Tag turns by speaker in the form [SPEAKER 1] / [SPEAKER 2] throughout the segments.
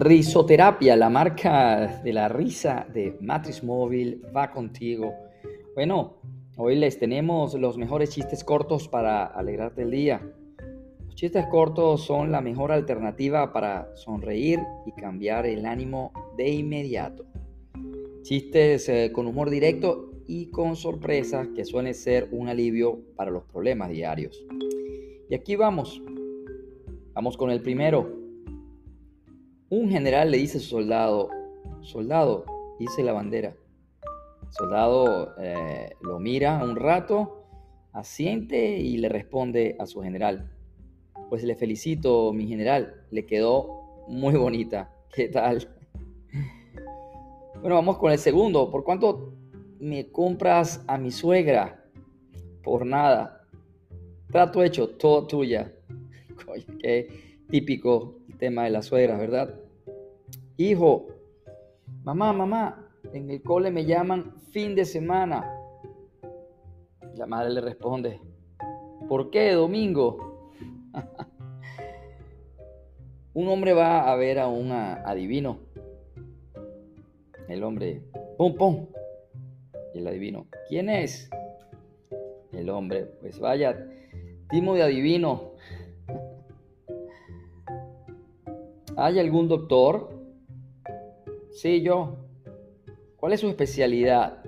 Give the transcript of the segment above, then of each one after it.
[SPEAKER 1] Risoterapia, la marca de la risa de Matrix Móvil, va contigo. Bueno, hoy les tenemos los mejores chistes cortos para alegrarte el día. Los chistes cortos son la mejor alternativa para sonreír y cambiar el ánimo de inmediato. Chistes eh, con humor directo y con sorpresas que suelen ser un alivio para los problemas diarios. Y aquí vamos. Vamos con el primero. Un general le dice a su soldado, soldado, hice la bandera. El soldado eh, lo mira un rato, asiente y le responde a su general. Pues le felicito, mi general, le quedó muy bonita. ¿Qué tal? Bueno, vamos con el segundo. ¿Por cuánto me compras a mi suegra? Por nada. Trato hecho, todo tuya. Qué típico tema de las suegras, ¿verdad? Hijo, mamá, mamá, en el cole me llaman fin de semana. La madre le responde, ¿por qué domingo? un hombre va a ver a un adivino. El hombre, pum, pum. El adivino, ¿quién es? El hombre, pues vaya, timo de adivino. ¿Hay algún doctor? Sí, yo. ¿Cuál es su especialidad?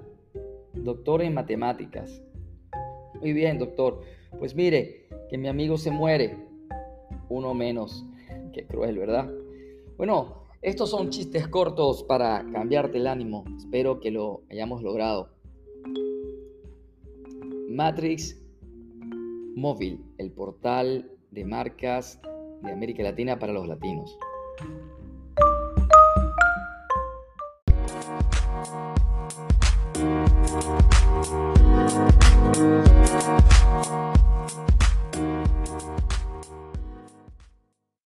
[SPEAKER 1] Doctor en matemáticas. Muy bien, doctor. Pues mire, que mi amigo se muere. Uno menos. Qué cruel, ¿verdad? Bueno, estos son chistes cortos para cambiarte el ánimo. Espero que lo hayamos logrado. Matrix Móvil, el portal de marcas de América Latina para los latinos. thank you